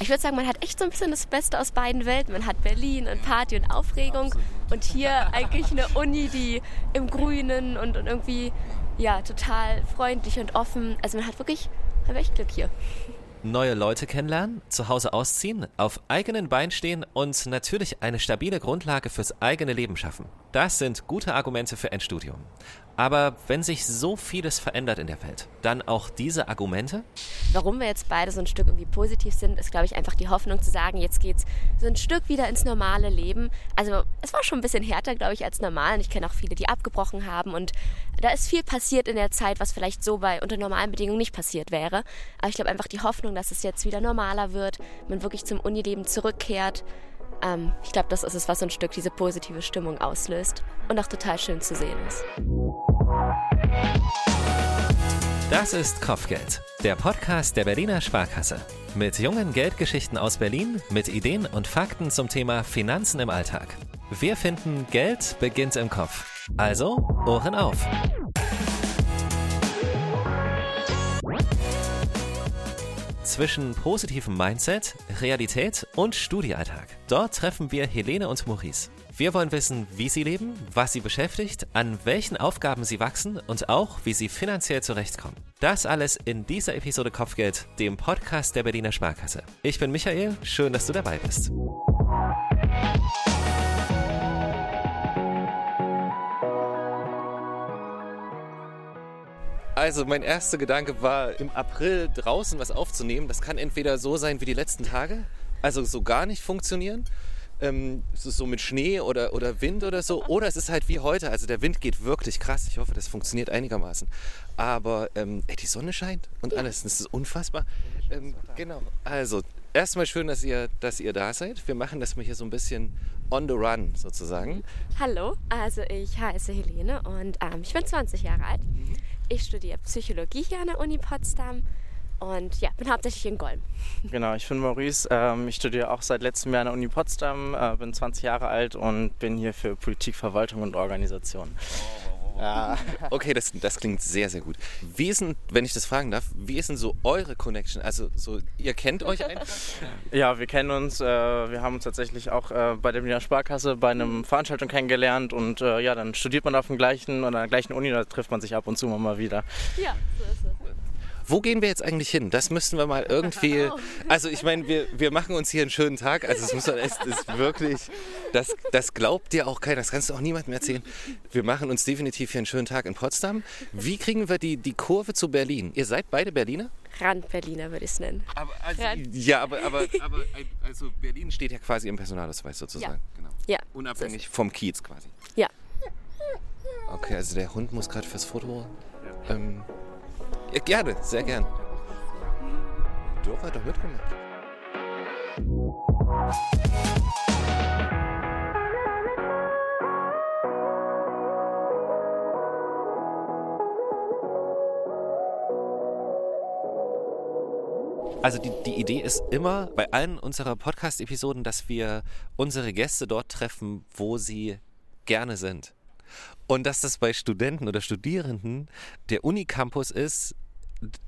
ich würde sagen, man hat echt so ein bisschen das Beste aus beiden Welten. Man hat Berlin und Party und Aufregung Absolut. und hier eigentlich eine Uni, die im Grünen und, und irgendwie ja total freundlich und offen. Also man hat wirklich, hat echt Glück hier neue Leute kennenlernen, zu Hause ausziehen, auf eigenen Beinen stehen und natürlich eine stabile Grundlage fürs eigene Leben schaffen. Das sind gute Argumente für ein Studium. Aber wenn sich so vieles verändert in der Welt, dann auch diese Argumente? Warum wir jetzt beide so ein Stück irgendwie positiv sind, ist, glaube ich, einfach die Hoffnung zu sagen, jetzt geht's so ein Stück wieder ins normale Leben. Also es war schon ein bisschen härter, glaube ich, als normal. Und ich kenne auch viele, die abgebrochen haben. Und da ist viel passiert in der Zeit, was vielleicht so bei unter normalen Bedingungen nicht passiert wäre. Aber ich glaube einfach die Hoffnung, dass es jetzt wieder normaler wird, man wirklich zum Unileben zurückkehrt ähm, ich glaube, das ist es, was so ein Stück diese positive Stimmung auslöst und auch total schön zu sehen ist. Das ist Kopfgeld, der Podcast der Berliner Sparkasse. Mit jungen Geldgeschichten aus Berlin, mit Ideen und Fakten zum Thema Finanzen im Alltag. Wir finden, Geld beginnt im Kopf. Also, Ohren auf! zwischen positivem Mindset, Realität und Studiealltag. Dort treffen wir Helene und Maurice. Wir wollen wissen, wie sie leben, was sie beschäftigt, an welchen Aufgaben sie wachsen und auch, wie sie finanziell zurechtkommen. Das alles in dieser Episode Kopfgeld, dem Podcast der Berliner Sparkasse. Ich bin Michael, schön, dass du dabei bist. Also mein erster Gedanke war, im April draußen was aufzunehmen. Das kann entweder so sein wie die letzten Tage, also so gar nicht funktionieren. Ähm, so mit Schnee oder, oder Wind oder so. Oder es ist halt wie heute. Also der Wind geht wirklich krass. Ich hoffe, das funktioniert einigermaßen. Aber ähm, ey, die Sonne scheint und alles. Das ist unfassbar. Ähm, genau. Also erstmal schön, dass ihr, dass ihr da seid. Wir machen das mal hier so ein bisschen on the run sozusagen. Hallo, also ich heiße Helene und ähm, ich bin 20 Jahre alt. Mhm. Ich studiere Psychologie hier an der Uni Potsdam und ja, bin hauptsächlich in Golm. Genau, ich bin Maurice. Ähm, ich studiere auch seit letztem Jahr an der Uni Potsdam, äh, bin 20 Jahre alt und bin hier für Politik, Verwaltung und Organisation. Oh. Ja. Okay, das, das klingt sehr, sehr gut. Wie ist denn, wenn ich das fragen darf, wie ist denn so eure Connection? Also, so, ihr kennt euch einfach? Ja, wir kennen uns. Äh, wir haben uns tatsächlich auch äh, bei der Wiener Sparkasse bei einem Veranstaltung kennengelernt und äh, ja, dann studiert man auf dem gleichen oder der gleichen Uni, da trifft man sich ab und zu mal wieder. Ja, so ist es. Wo gehen wir jetzt eigentlich hin? Das müssten wir mal irgendwie. Also ich meine, wir, wir machen uns hier einen schönen Tag. Also es muss man es ist wirklich. Das, das glaubt dir auch keiner, das kannst du auch niemandem erzählen. Wir machen uns definitiv hier einen schönen Tag in Potsdam. Wie kriegen wir die, die Kurve zu Berlin? Ihr seid beide Berliner? Rand-Berliner würde ich es nennen. Aber, also, ja, aber, aber, aber also Berlin steht ja quasi im Personalausweis sozusagen. Ja. Genau. ja Unabhängig vom Kiez quasi. Ja. Okay, also der Hund muss gerade fürs Foto. Ja. Ähm, ja, gerne, sehr gern. Doch, hat doch mitgemacht. Also die, die Idee ist immer bei allen unserer Podcast-Episoden, dass wir unsere Gäste dort treffen, wo sie gerne sind. Und dass das bei Studenten oder Studierenden der Unicampus ist,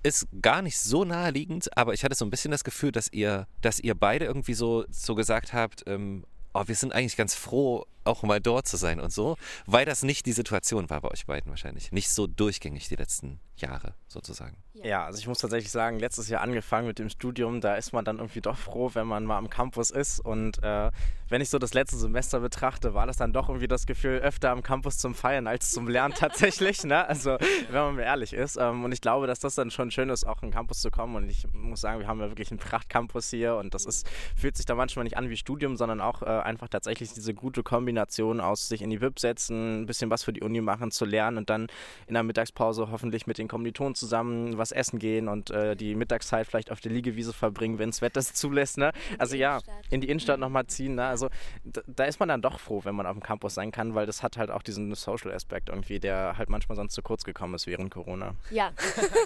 ist gar nicht so naheliegend, aber ich hatte so ein bisschen das Gefühl, dass ihr, dass ihr beide irgendwie so, so gesagt habt, ähm, oh, wir sind eigentlich ganz froh, auch mal dort zu sein und so, weil das nicht die Situation war bei euch beiden wahrscheinlich. Nicht so durchgängig die letzten Jahre sozusagen. Ja, also ich muss tatsächlich sagen, letztes Jahr angefangen mit dem Studium, da ist man dann irgendwie doch froh, wenn man mal am Campus ist. Und äh, wenn ich so das letzte Semester betrachte, war das dann doch irgendwie das Gefühl, öfter am Campus zum Feiern als zum Lernen tatsächlich. ne? Also wenn man mir ehrlich ist. Ähm, und ich glaube, dass das dann schon schön ist, auch am Campus zu kommen. Und ich muss sagen, wir haben ja wirklich einen Prachtcampus hier und das ist, fühlt sich da manchmal nicht an wie Studium, sondern auch äh, einfach tatsächlich diese gute Kombination aus sich in die VIP setzen, ein bisschen was für die Uni machen, zu lernen und dann in der Mittagspause hoffentlich mit den Kommilitonen zusammen was essen gehen und äh, die Mittagszeit vielleicht auf der Liegewiese verbringen, wenn das Wetter es zulässt. Ne? Also ja, in die Innenstadt nochmal ziehen. Ne? Also da, da, ist man dann doch froh, wenn man auf dem Campus sein kann, weil das hat halt auch diesen Social-Aspekt irgendwie, der halt manchmal sonst zu kurz gekommen ist während Corona. Ja,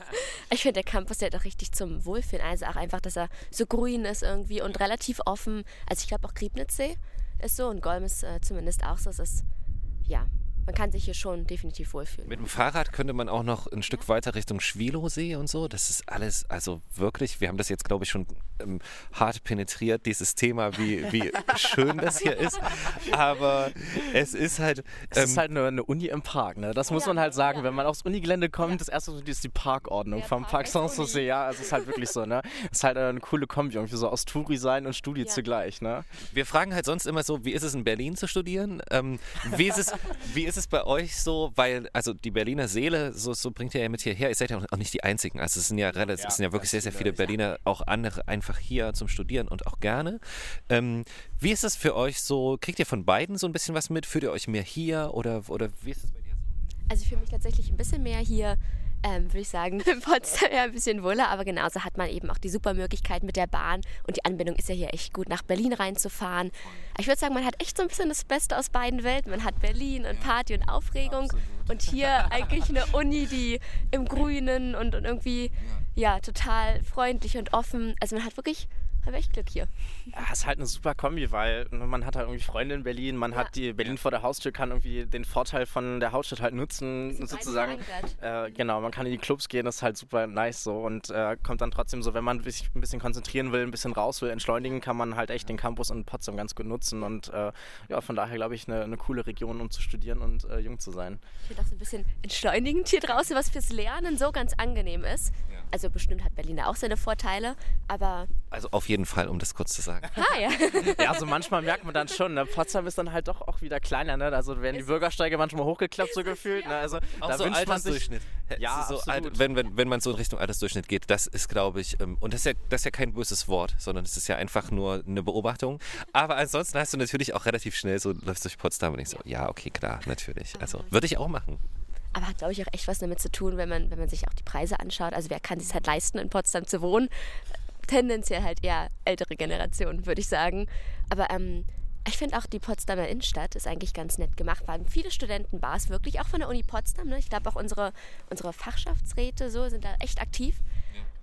ich finde der Campus der doch richtig zum Wohlfühlen. Also auch einfach, dass er so grün ist irgendwie und relativ offen. Also ich glaube auch Griebnitzsee ist so und Golm ist äh, zumindest auch so. Es ist ja man kann sich hier schon definitiv wohlfühlen. Mit dem Fahrrad könnte man auch noch ein Stück weiter Richtung Schwilosee und so. Das ist alles, also wirklich, wir haben das jetzt, glaube ich, schon ähm, hart penetriert, dieses Thema, wie, wie schön das hier ist. Aber es ist halt. Ähm, es ist ähm, halt eine, eine, Uni im Park, ne? Das muss ja, man halt sagen. Ja. Wenn man aufs Unigelände kommt, ja. das erste ist die Parkordnung vom Park, Park Sanssouci. Ja, also es ist halt wirklich so, ne? Es ist halt eine coole Kombi, irgendwie so aus Touri sein und Studie zugleich, ne? Wir fragen halt sonst immer so, wie ist es in Berlin zu studieren? Ähm, wie, ist es, wie ist es bei euch so? Weil, also die Berliner Seele, so, so bringt ihr ja mit hierher. Ihr seid ja auch nicht die Einzigen. Also es sind ja relativ, es sind ja wirklich sehr, sehr viele Berliner, auch andere einfach hier zum Studieren und auch gerne. Ähm, wie ist das für euch so? Kriegt ihr von beiden so ein bisschen was mit? Fühlt ihr euch mehr hier oder, oder wie ist das bei dir so? Also ich fühle mich tatsächlich ein bisschen mehr hier ähm, würde ich sagen, in Potsdam ja ein bisschen wohler, aber genauso hat man eben auch die super Möglichkeit mit der Bahn und die Anbindung ist ja hier echt gut, nach Berlin reinzufahren. Ich würde sagen, man hat echt so ein bisschen das Beste aus beiden Welten. Man hat Berlin und Party und Aufregung Absolut. und hier eigentlich eine Uni, die im Grünen und, und irgendwie ja total freundlich und offen. Also man hat wirklich habe echt Glück hier. Ja, ist halt eine super Kombi, weil man hat halt irgendwie Freunde in Berlin, man ja. hat die Berlin vor der Haustür, kann irgendwie den Vorteil von der Hauptstadt halt nutzen, sozusagen. Äh, genau, man kann in die Clubs gehen, das ist halt super nice so und äh, kommt dann trotzdem so, wenn man sich ein bisschen konzentrieren will, ein bisschen raus will, entschleunigen, kann man halt echt den Campus in Potsdam ganz gut nutzen und äh, ja, von daher glaube ich eine, eine, coole Region, um zu studieren und äh, jung zu sein. Ich finde auch so ein bisschen entschleunigend hier draußen, was fürs Lernen so ganz angenehm ist. Ja. Also bestimmt hat Berlin auch seine Vorteile, aber... Also auf jeden Fall, um das kurz zu sagen. Ah, ja. ja, also manchmal merkt man dann schon, ne? Potsdam ist dann halt doch auch wieder kleiner, ne? Also werden die Bürgersteige manchmal hochgeklappt so gefühlt. Ne? Also auch da so wünscht man sich, Ja, so alt, wenn, wenn, wenn man so in Richtung Altersdurchschnitt geht, das ist, glaube ich, ähm, und das ist, ja, das ist ja kein böses Wort, sondern es ist ja einfach nur eine Beobachtung. Aber ansonsten hast du natürlich auch relativ schnell so, läufst durch Potsdam und ich so, ja, okay, klar, natürlich. Also würde ich auch machen. Aber hat, glaube ich, auch echt was damit zu tun, wenn man, wenn man sich auch die Preise anschaut. Also wer kann sich halt leisten, in Potsdam zu wohnen? Tendenziell halt eher ältere Generationen, würde ich sagen. Aber ähm, ich finde auch die Potsdamer Innenstadt ist eigentlich ganz nett gemacht. Waren viele Studentenbars wirklich, auch von der Uni Potsdam. Ne? Ich glaube auch unsere, unsere Fachschaftsräte so sind da echt aktiv.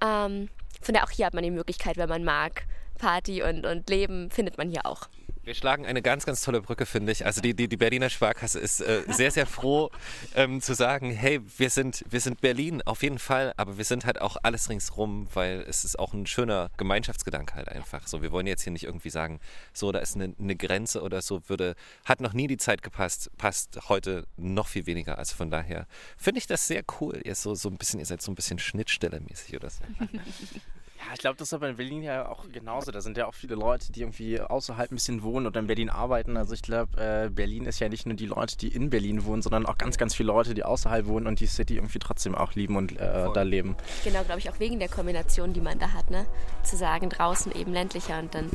Ja. Ähm, von daher auch hier hat man die Möglichkeit, wenn man mag, Party und, und Leben findet man hier auch. Wir schlagen eine ganz, ganz tolle Brücke, finde ich. Also die, die, die Berliner Sparkasse ist äh, sehr, sehr froh ähm, zu sagen, hey, wir sind, wir sind Berlin auf jeden Fall, aber wir sind halt auch alles ringsrum, weil es ist auch ein schöner Gemeinschaftsgedanke halt einfach. So, wir wollen jetzt hier nicht irgendwie sagen, so, da ist eine, eine Grenze oder so, würde, hat noch nie die Zeit gepasst, passt heute noch viel weniger. Also von daher finde ich das sehr cool. Ihr, so, so ein bisschen, ihr seid so ein bisschen Schnittstelle-mäßig oder so. Ja, ich glaube, das ist aber in Berlin ja auch genauso. Da sind ja auch viele Leute, die irgendwie außerhalb ein bisschen wohnen oder in Berlin arbeiten. Also ich glaube, äh, Berlin ist ja nicht nur die Leute, die in Berlin wohnen, sondern auch ganz, ganz viele Leute, die außerhalb wohnen und die City irgendwie trotzdem auch lieben und äh, da leben. Genau, glaube ich, auch wegen der Kombination, die man da hat, ne? Zu sagen, draußen eben ländlicher und dann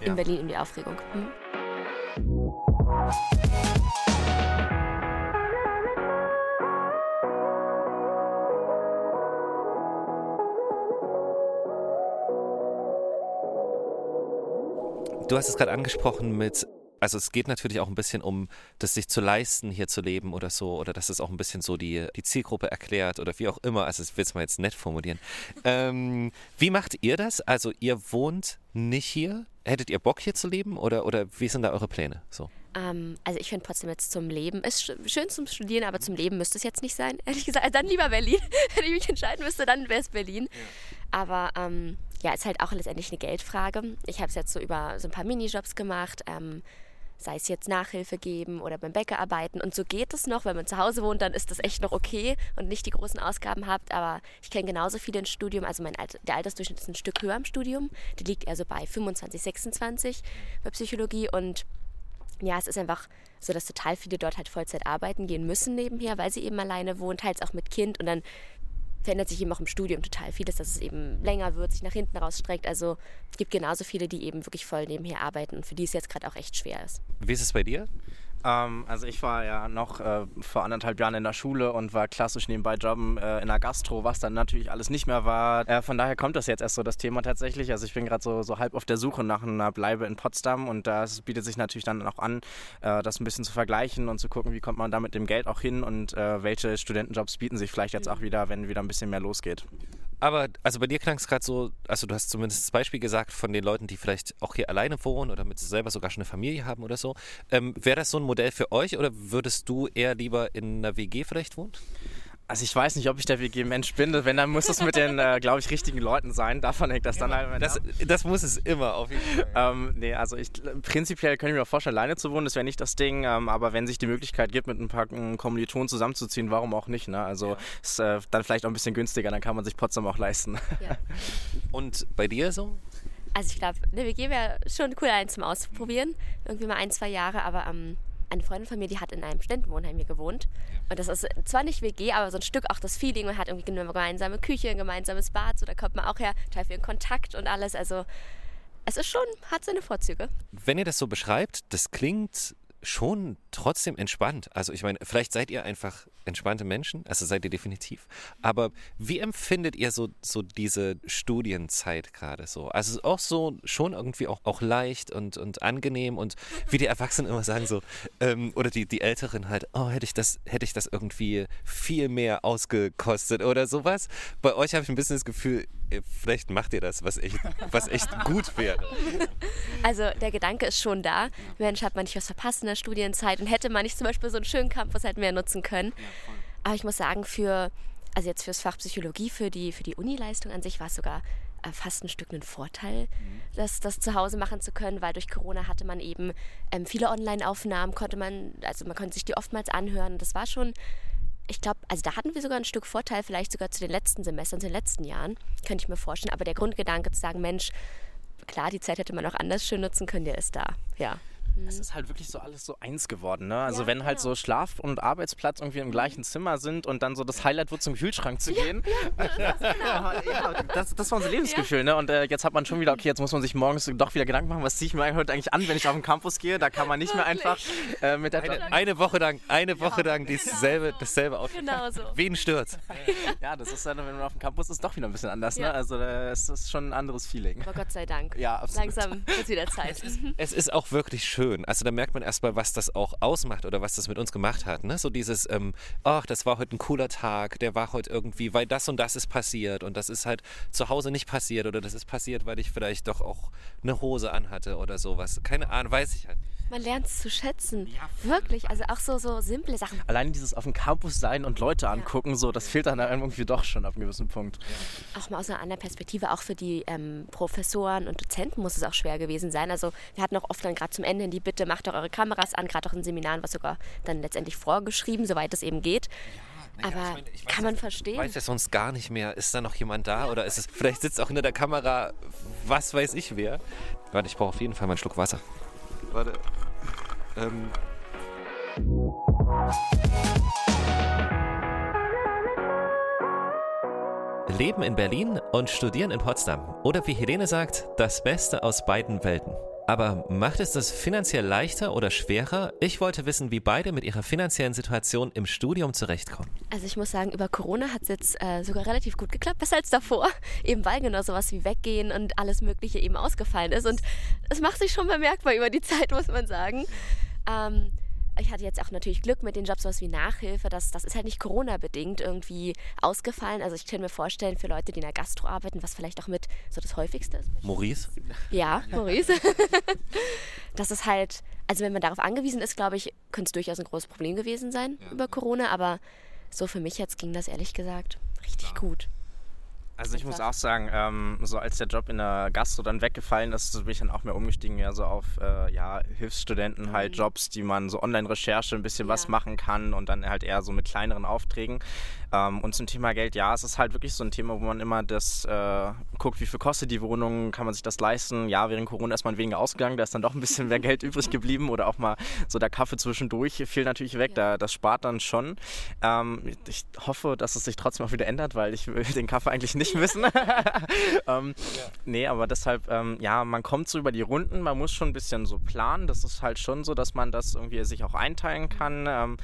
in Berlin in die Aufregung. Hm? Du hast es gerade angesprochen mit, also es geht natürlich auch ein bisschen um das sich zu leisten, hier zu leben oder so, oder dass es auch ein bisschen so die, die Zielgruppe erklärt oder wie auch immer. Also ich will es mal jetzt nett formulieren. Ähm, wie macht ihr das? Also ihr wohnt nicht hier? Hättet ihr Bock hier zu leben oder, oder wie sind da eure Pläne? So. Ähm, also ich finde trotzdem jetzt zum Leben, ist schön zum Studieren, aber zum Leben müsste es jetzt nicht sein, ehrlich gesagt. Also dann lieber Berlin. Wenn ich mich entscheiden müsste, dann wäre es Berlin. Ja. Aber ähm, ja, ist halt auch letztendlich eine Geldfrage. Ich habe es jetzt so über so ein paar Minijobs gemacht, ähm, sei es jetzt Nachhilfe geben oder beim Bäcker arbeiten. Und so geht es noch. Wenn man zu Hause wohnt, dann ist das echt noch okay und nicht die großen Ausgaben habt. Aber ich kenne genauso viele im Studium. Also mein Alter, der Altersdurchschnitt ist ein Stück höher im Studium. Der liegt eher so bei 25, 26 bei Psychologie. Und ja, es ist einfach so, dass total viele dort halt Vollzeit arbeiten gehen müssen nebenher, weil sie eben alleine wohnen, teils auch mit Kind. Und dann verändert sich eben auch im Studium total vieles, dass es eben länger wird, sich nach hinten rausstreckt. Also es gibt genauso viele, die eben wirklich voll nebenher arbeiten und für die es jetzt gerade auch echt schwer ist. Wie ist es bei dir? Ähm, also ich war ja noch äh, vor anderthalb Jahren in der Schule und war klassisch nebenbei jobben äh, in der Gastro, was dann natürlich alles nicht mehr war. Äh, von daher kommt das jetzt erst so das Thema tatsächlich. Also ich bin gerade so, so halb auf der Suche nach einer Bleibe in Potsdam und das bietet sich natürlich dann auch an, äh, das ein bisschen zu vergleichen und zu gucken, wie kommt man da mit dem Geld auch hin und äh, welche Studentenjobs bieten sich vielleicht jetzt auch wieder, wenn wieder ein bisschen mehr losgeht. Aber also bei dir klang es gerade so, also du hast zumindest das Beispiel gesagt von den Leuten, die vielleicht auch hier alleine wohnen oder mit selber sogar schon eine Familie haben oder so. Ähm, Wäre das so ein Modell für euch oder würdest du eher lieber in einer WG vielleicht wohnen? Also ich weiß nicht, ob ich der WG-Mensch bin. Wenn, dann muss es mit den, äh, glaube ich, richtigen Leuten sein. Davon hängt das dann halt Das, das muss es immer auf jeden Fall. Ähm, nee, also ich, prinzipiell könnte ich mir auch vorstellen, alleine zu wohnen, das wäre nicht das Ding. Ähm, aber wenn sich die Möglichkeit gibt, mit ein paar ähm, Kommilitonen zusammenzuziehen, warum auch nicht? Ne? Also ja. ist äh, dann vielleicht auch ein bisschen günstiger, dann kann man sich Potsdam auch leisten. Ja. Und bei dir so? Also ich glaube, eine WG wäre schon cool, einen zum Ausprobieren. Irgendwie mal ein, zwei Jahre, aber ähm, eine Freundin von mir, die hat in einem Studentenwohnheim hier gewohnt. Und das ist zwar nicht WG, aber so ein Stück auch das Feeling. Man hat irgendwie eine gemeinsame Küche, ein gemeinsames Bad, so da kommt man auch her, total viel in Kontakt und alles. Also es ist schon, hat seine Vorzüge. Wenn ihr das so beschreibt, das klingt schon trotzdem entspannt. Also ich meine, vielleicht seid ihr einfach entspannte Menschen, also seid ihr definitiv. Aber wie empfindet ihr so, so diese Studienzeit gerade so? Also auch so schon irgendwie auch, auch leicht und, und angenehm und wie die Erwachsenen immer sagen so, ähm, oder die, die Älteren halt, oh, hätte ich das, hätte ich das irgendwie viel mehr ausgekostet oder sowas. Bei euch habe ich ein bisschen das Gefühl, vielleicht macht ihr das, was echt, was echt gut wäre. Also der Gedanke ist schon da. Mensch, hat man nicht was verpasst in der Studienzeit und hätte man nicht zum Beispiel so einen schönen Campus halt mehr nutzen können. Aber ich muss sagen, für, also jetzt fürs Fach Psychologie, für die, für die Unileistung an sich war es sogar äh, fast ein Stück ein Vorteil, mhm. das, das zu Hause machen zu können, weil durch Corona hatte man eben ähm, viele Online-Aufnahmen, konnte man, also man konnte sich die oftmals anhören. Das war schon ich glaube, also da hatten wir sogar ein Stück Vorteil, vielleicht sogar zu den letzten Semestern, zu den letzten Jahren, könnte ich mir vorstellen. Aber der Grundgedanke zu sagen, Mensch, klar, die Zeit hätte man auch anders schön nutzen können, der ist da, ja. Es mhm. ist halt wirklich so alles so eins geworden. Ne? Also ja, wenn halt genau. so Schlaf- und Arbeitsplatz irgendwie im gleichen Zimmer sind und dann so das Highlight wird zum Kühlschrank zu gehen. Ja, das, genau. ja, das, das, war unser Lebensgefühl. Ne? Und äh, jetzt hat man schon wieder, okay, jetzt muss man sich morgens doch wieder Gedanken machen, was ziehe ich mir heute eigentlich an, wenn ich auf den Campus gehe. Da kann man nicht mehr einfach äh, mit der... Eine, eine, Woche lang, eine Woche lang dasselbe, dasselbe Outfit. Genau so. Wen stört? Ja, das ist dann, wenn man auf dem Campus ist, doch wieder ein bisschen anders. Ne? Also es ist schon ein anderes Feeling. Aber Gott sei Dank. Ja, absolut. Langsam wird wieder Zeit. Es ist, es ist auch wirklich schön. Also da merkt man erstmal, was das auch ausmacht oder was das mit uns gemacht hat. Ne? So dieses, ähm, ach, das war heute ein cooler Tag, der war heute irgendwie, weil das und das ist passiert und das ist halt zu Hause nicht passiert oder das ist passiert, weil ich vielleicht doch auch eine Hose anhatte oder sowas. Keine Ahnung, weiß ich halt. Man lernt es zu schätzen. Ja, Wirklich. Also auch so, so simple Sachen. Allein dieses auf dem Campus sein und Leute angucken, ja. so, das fehlt dann irgendwie doch schon ab einem gewissen Punkt. Ja. Auch mal aus einer anderen Perspektive, auch für die ähm, Professoren und Dozenten muss es auch schwer gewesen sein. Also wir hatten auch oft dann gerade zum Ende hin die Bitte, macht doch eure Kameras an, gerade auch in Seminaren, was sogar dann letztendlich vorgeschrieben, soweit es eben geht. Naja, aber ich meine, ich kann man verstehen. Ich weiß ja sonst gar nicht mehr, ist da noch jemand da oder ist es, vielleicht sitzt auch hinter der Kamera, was weiß ich wer. Warte, ich brauche auf jeden Fall mal einen Schluck Wasser. Warte. Ähm. Leben in Berlin und studieren in Potsdam. Oder wie Helene sagt, das Beste aus beiden Welten. Aber macht es das finanziell leichter oder schwerer? Ich wollte wissen, wie beide mit ihrer finanziellen Situation im Studium zurechtkommen. Also ich muss sagen, über Corona hat es jetzt äh, sogar relativ gut geklappt, besser als davor. Eben weil genau sowas wie Weggehen und alles Mögliche eben ausgefallen ist. Und es macht sich schon bemerkbar über die Zeit, muss man sagen. Ähm, ich hatte jetzt auch natürlich Glück mit den Jobs, sowas wie Nachhilfe. Das, das ist halt nicht Corona-bedingt irgendwie ausgefallen. Also ich kann mir vorstellen, für Leute, die in der Gastro arbeiten, was vielleicht auch mit so das häufigste ist. Maurice? Ja, Maurice. das ist halt, also wenn man darauf angewiesen ist, glaube ich, könnte es durchaus ein großes Problem gewesen sein ja. über Corona. Aber so für mich jetzt ging das ehrlich gesagt richtig Klar. gut. Also ich muss auch sagen, ähm, so als der Job in der Gastro dann weggefallen ist, bin ich dann auch mehr umgestiegen, ja so auf äh, ja, Hilfsstudenten halt mhm. Jobs, die man so Online-Recherche ein bisschen ja. was machen kann und dann halt eher so mit kleineren Aufträgen. Ähm, und zum Thema Geld, ja, es ist halt wirklich so ein Thema, wo man immer das äh, guckt, wie viel kostet die Wohnung, kann man sich das leisten. Ja, während Corona ist man weniger ausgegangen, da ist dann doch ein bisschen mehr Geld übrig geblieben oder auch mal so der Kaffee zwischendurch fiel natürlich weg, ja. da, das spart dann schon. Ähm, ich hoffe, dass es sich trotzdem auch wieder ändert, weil ich will den Kaffee eigentlich nicht missen. ähm, ja. Nee, aber deshalb, ähm, ja, man kommt so über die Runden, man muss schon ein bisschen so planen. Das ist halt schon so, dass man das irgendwie sich auch einteilen kann. Ähm,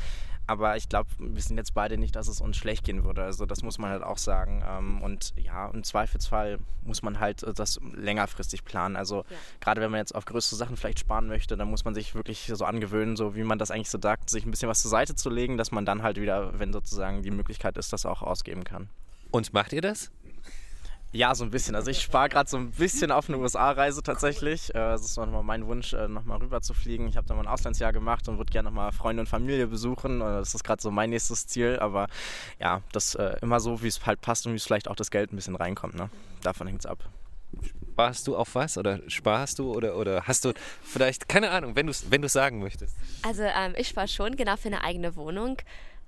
aber ich glaube, wir sind jetzt beide nicht, dass es uns schlecht gehen würde. Also das muss man halt auch sagen. Ähm, und ja, im Zweifelsfall muss man halt äh, das längerfristig planen. Also ja. gerade wenn man jetzt auf größere Sachen vielleicht sparen möchte, dann muss man sich wirklich so angewöhnen, so wie man das eigentlich so sagt, sich ein bisschen was zur Seite zu legen, dass man dann halt wieder, wenn sozusagen die Möglichkeit ist, das auch ausgeben kann. Und macht ihr das? Ja, so ein bisschen. Also ich spare gerade so ein bisschen auf eine USA-Reise tatsächlich. Äh, das ist nochmal mein Wunsch, äh, nochmal rüber zu fliegen. Ich habe da mal ein Auslandsjahr gemacht und würde gerne nochmal Freunde und Familie besuchen. Äh, das ist gerade so mein nächstes Ziel. Aber ja, das immer so, wie es halt passt und wie es vielleicht auch das Geld ein bisschen reinkommt. Ne? Davon hängt es ab. Sparst du auf was oder sparst du oder, oder hast du vielleicht, keine Ahnung, wenn du es wenn sagen möchtest? Also ähm, ich spare schon genau für eine eigene Wohnung,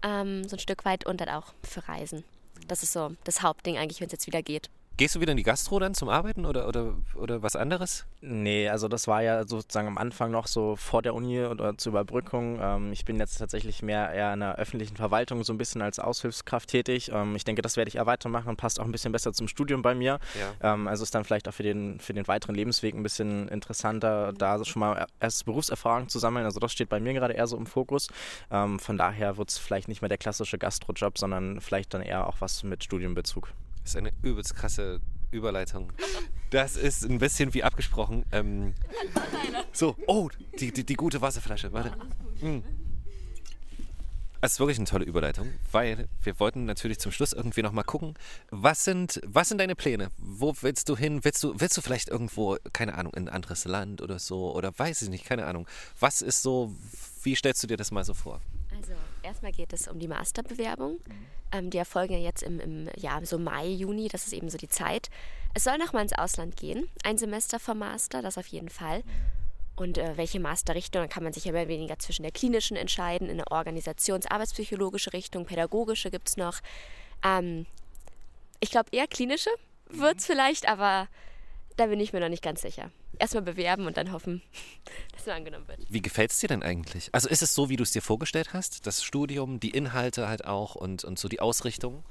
ähm, so ein Stück weit und dann auch für Reisen. Das ist so das Hauptding eigentlich, wenn es jetzt wieder geht. Gehst du wieder in die Gastro dann zum Arbeiten oder, oder, oder was anderes? Nee, also das war ja sozusagen am Anfang noch so vor der Uni oder zur Überbrückung. Ähm, ich bin jetzt tatsächlich mehr eher in der öffentlichen Verwaltung so ein bisschen als Aushilfskraft tätig. Ähm, ich denke, das werde ich eher weitermachen, passt auch ein bisschen besser zum Studium bei mir. Ja. Ähm, also ist dann vielleicht auch für den, für den weiteren Lebensweg ein bisschen interessanter, da schon mal erst Berufserfahrung zu sammeln. Also das steht bei mir gerade eher so im Fokus. von daher wird es vielleicht nicht mehr der klassische Gastrojob, sondern vielleicht dann eher auch was mit Studienbezug. Das ist eine übelst krasse Überleitung. Das ist ein bisschen wie abgesprochen. Ähm, so, oh, die, die, die, gute Wasserflasche. Warte. Mm. Das ist wirklich eine tolle Überleitung, weil wir wollten natürlich zum Schluss irgendwie nochmal gucken, was sind, was sind deine Pläne? Wo willst du hin? Willst du, willst du vielleicht irgendwo, keine Ahnung, in ein anderes Land oder so? Oder weiß ich nicht, keine Ahnung. Was ist so, wie stellst du dir das mal so vor? Also erstmal geht es um die Masterbewerbung. Mhm. Ähm, die erfolgen ja jetzt im, im ja, so Mai, Juni, das ist eben so die Zeit. Es soll nochmal ins Ausland gehen, ein Semester vom Master, das auf jeden Fall. Und äh, welche Masterrichtung, dann kann man sich ja mehr oder weniger zwischen der klinischen entscheiden, in eine Organisations-, Richtung, pädagogische gibt es noch. Ähm, ich glaube eher klinische wird es vielleicht, aber da bin ich mir noch nicht ganz sicher erstmal bewerben und dann hoffen, man angenommen wird. Wie gefällt es dir denn eigentlich? Also ist es so, wie du es dir vorgestellt hast? Das Studium, die Inhalte halt auch und, und so die Ausrichtung?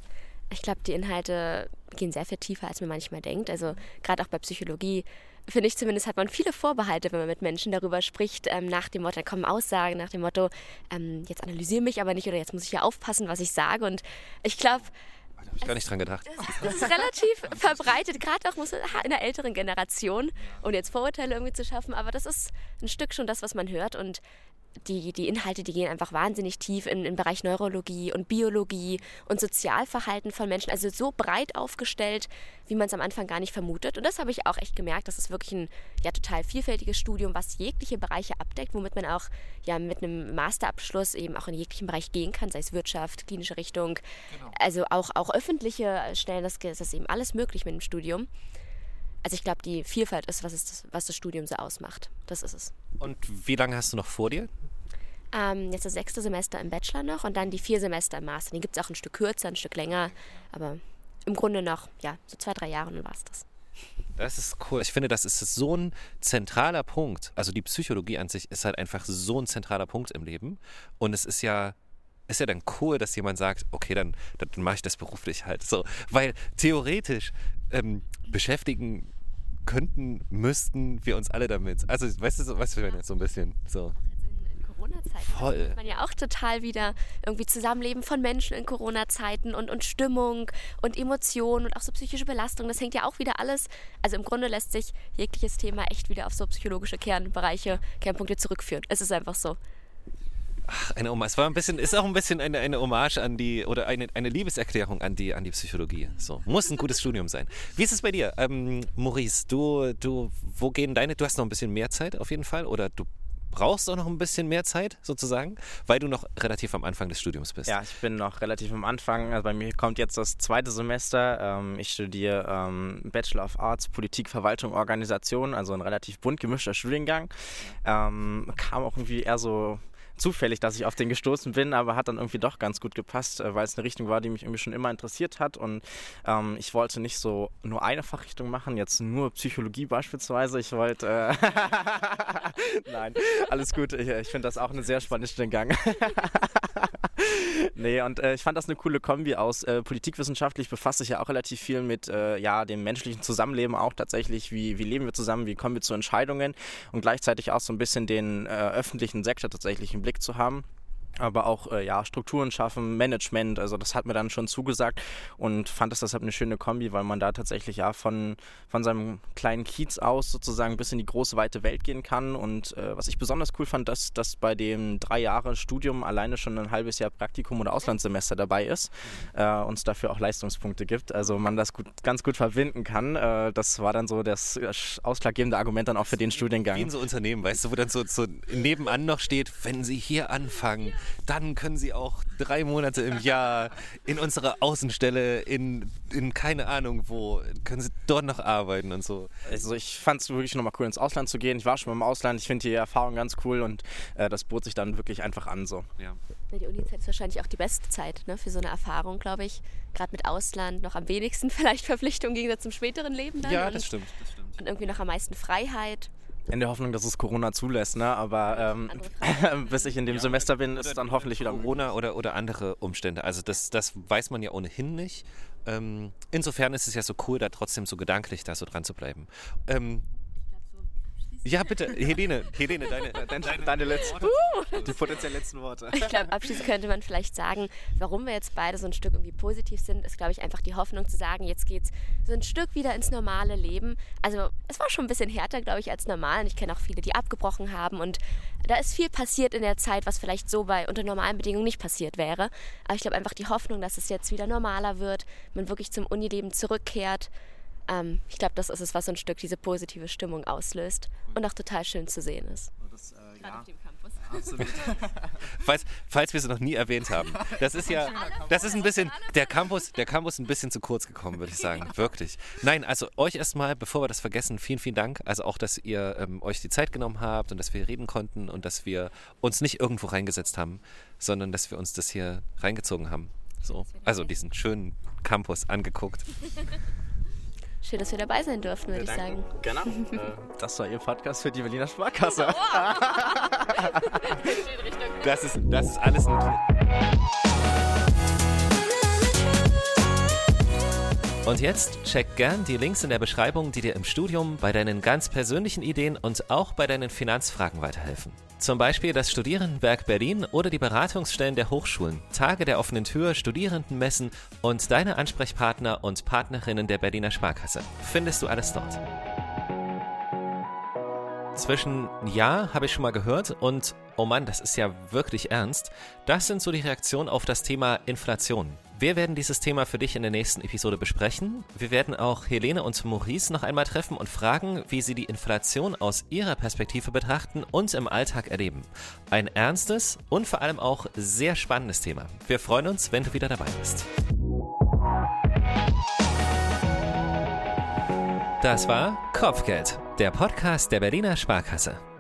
Ich glaube, die Inhalte gehen sehr viel tiefer, als man manchmal denkt. Also gerade auch bei Psychologie, finde ich zumindest, hat man viele Vorbehalte, wenn man mit Menschen darüber spricht, ähm, nach dem Motto, da kommen Aussagen nach dem Motto, ähm, jetzt analysiere mich aber nicht oder jetzt muss ich ja aufpassen, was ich sage. Und ich glaube, habe ich gar nicht dran gedacht. Das ist relativ verbreitet, gerade auch in der älteren Generation, um jetzt Vorurteile irgendwie zu schaffen. Aber das ist ein Stück schon das, was man hört. Und die, die Inhalte, die gehen einfach wahnsinnig tief in den Bereich Neurologie und Biologie und Sozialverhalten von Menschen. Also so breit aufgestellt, wie man es am Anfang gar nicht vermutet. Und das habe ich auch echt gemerkt. Das ist wirklich ein ja, total vielfältiges Studium, was jegliche Bereiche abdeckt, womit man auch ja, mit einem Masterabschluss eben auch in jeglichen Bereich gehen kann, sei es Wirtschaft, klinische Richtung, genau. also auch, auch öffentliche Stellen. Das, das ist eben alles möglich mit dem Studium. Also ich glaube, die Vielfalt ist, was, ist das, was das Studium so ausmacht. Das ist es. Und wie lange hast du noch vor dir? Ähm, jetzt das sechste Semester im Bachelor noch und dann die vier Semester im Master. Den gibt es auch ein Stück kürzer, ein Stück länger, aber im Grunde noch, ja, so zwei, drei Jahre und dann war es das. Das ist cool. Ich finde, das ist so ein zentraler Punkt. Also die Psychologie an sich ist halt einfach so ein zentraler Punkt im Leben. Und es ist ja, ist ja dann cool, dass jemand sagt, okay, dann, dann mache ich das beruflich halt so. Weil theoretisch ähm, beschäftigen könnten, müssten wir uns alle damit. Also, weißt du, so, weißt du, so ein bisschen so. Corona-Zeiten. Voll. Da man ja auch total wieder irgendwie Zusammenleben von Menschen in Corona-Zeiten und, und Stimmung und Emotionen und auch so psychische Belastung. Das hängt ja auch wieder alles. Also im Grunde lässt sich jegliches Thema echt wieder auf so psychologische Kernbereiche, Kernpunkte zurückführen. Es ist einfach so. Ach, eine Hommage. Es war ein bisschen, ist auch ein bisschen eine, eine Hommage an die, oder eine, eine Liebeserklärung an die, an die Psychologie. So, muss ein gutes Studium sein. Wie ist es bei dir? Ähm, Maurice, du, du, wo gehen deine, du hast noch ein bisschen mehr Zeit auf jeden Fall, oder du brauchst auch noch ein bisschen mehr Zeit sozusagen, weil du noch relativ am Anfang des Studiums bist. Ja, ich bin noch relativ am Anfang. Also bei mir kommt jetzt das zweite Semester. Ähm, ich studiere ähm, Bachelor of Arts, Politik, Verwaltung, Organisation, also ein relativ bunt gemischter Studiengang. Ähm, kam auch irgendwie eher so zufällig, dass ich auf den gestoßen bin, aber hat dann irgendwie doch ganz gut gepasst, äh, weil es eine Richtung war, die mich irgendwie schon immer interessiert hat und ähm, ich wollte nicht so nur eine Fachrichtung machen, jetzt nur Psychologie beispielsweise. Ich wollte. Äh Nein, alles gut. Ich, ich finde das auch eine sehr spannende Studiengang. nee, und äh, ich fand das eine coole Kombi aus. Äh, politikwissenschaftlich befasst sich ja auch relativ viel mit äh, ja, dem menschlichen Zusammenleben auch tatsächlich. Wie, wie leben wir zusammen, wie kommen wir zu Entscheidungen und gleichzeitig auch so ein bisschen den äh, öffentlichen Sektor tatsächlich im Blick zu haben. Aber auch äh, ja, Strukturen schaffen, Management. Also das hat mir dann schon zugesagt und fand es deshalb eine schöne Kombi, weil man da tatsächlich ja von, von seinem kleinen Kiez aus sozusagen bis in die große weite Welt gehen kann. Und äh, was ich besonders cool fand, dass, dass bei dem drei Jahre Studium alleine schon ein halbes Jahr Praktikum oder Auslandssemester dabei ist äh, und es dafür auch Leistungspunkte gibt. Also man das gut, ganz gut verbinden kann. Äh, das war dann so das ausschlaggebende Argument dann auch für den Studiengang. Wie in so Unternehmen, weißt du, wo dann so, so nebenan noch steht, wenn Sie hier anfangen, dann können Sie auch drei Monate im Jahr in unserer Außenstelle in, in keine Ahnung wo, können Sie dort noch arbeiten und so. Also ich fand es wirklich nochmal cool, ins Ausland zu gehen. Ich war schon mal im Ausland, ich finde die Erfahrung ganz cool und äh, das bot sich dann wirklich einfach an so. Ja. Die Uni-Zeit ist wahrscheinlich auch die beste Zeit ne, für so eine Erfahrung, glaube ich. Gerade mit Ausland noch am wenigsten vielleicht Verpflichtung im Gegensatz zum späteren Leben dann. Ja, das stimmt, das stimmt. Und irgendwie noch am meisten Freiheit. In der Hoffnung, dass es Corona zulässt, ne? aber ähm, bis ich in dem ja, Semester bin, ist dann hoffentlich wieder Corona oder, oder andere Umstände. Also das, das weiß man ja ohnehin nicht. Ähm, insofern ist es ja so cool, da trotzdem so gedanklich da so dran zu bleiben. Ähm, ja, bitte, Helene, Helene, deine, deine, deine letzten, uh. die potenziell letzten Worte. Ich glaube, abschließend könnte man vielleicht sagen, warum wir jetzt beide so ein Stück irgendwie positiv sind, ist, glaube ich, einfach die Hoffnung zu sagen, jetzt geht es so ein Stück wieder ins normale Leben. Also es war schon ein bisschen härter, glaube ich, als normal. Und ich kenne auch viele, die abgebrochen haben. Und da ist viel passiert in der Zeit, was vielleicht so bei unter normalen Bedingungen nicht passiert wäre. Aber ich glaube einfach die Hoffnung, dass es jetzt wieder normaler wird, man wirklich zum Unileben zurückkehrt ähm, ich glaube, das ist es, was so ein Stück diese positive Stimmung auslöst und auch total schön zu sehen ist. Das, äh, Gerade ja. auf dem Campus. Absolut. falls, falls wir es noch nie erwähnt haben. Das ist ja, das ist ein bisschen, der Campus, der Campus ein bisschen zu kurz gekommen, würde ich sagen. Wirklich. Nein, also euch erstmal, bevor wir das vergessen, vielen, vielen Dank. Also auch, dass ihr ähm, euch die Zeit genommen habt und dass wir reden konnten und dass wir uns nicht irgendwo reingesetzt haben, sondern dass wir uns das hier reingezogen haben. So. Also diesen schönen Campus angeguckt. Schön, dass wir dabei sein durften, würde ja, ich sagen. Genau. Äh, das war Ihr Podcast für die Berliner Sparkasse. das, ist, das ist alles notiert. Und jetzt check gern die Links in der Beschreibung, die dir im Studium bei deinen ganz persönlichen Ideen und auch bei deinen Finanzfragen weiterhelfen. Zum Beispiel das Studierendenwerk Berlin oder die Beratungsstellen der Hochschulen, Tage der offenen Tür, Studierendenmessen und deine Ansprechpartner und Partnerinnen der Berliner Sparkasse. Findest du alles dort. Zwischen Ja habe ich schon mal gehört und Oh Mann, das ist ja wirklich ernst. Das sind so die Reaktionen auf das Thema Inflation. Wir werden dieses Thema für dich in der nächsten Episode besprechen. Wir werden auch Helene und Maurice noch einmal treffen und fragen, wie sie die Inflation aus ihrer Perspektive betrachten und im Alltag erleben. Ein ernstes und vor allem auch sehr spannendes Thema. Wir freuen uns, wenn du wieder dabei bist. Das war Kopfgeld, der Podcast der Berliner Sparkasse.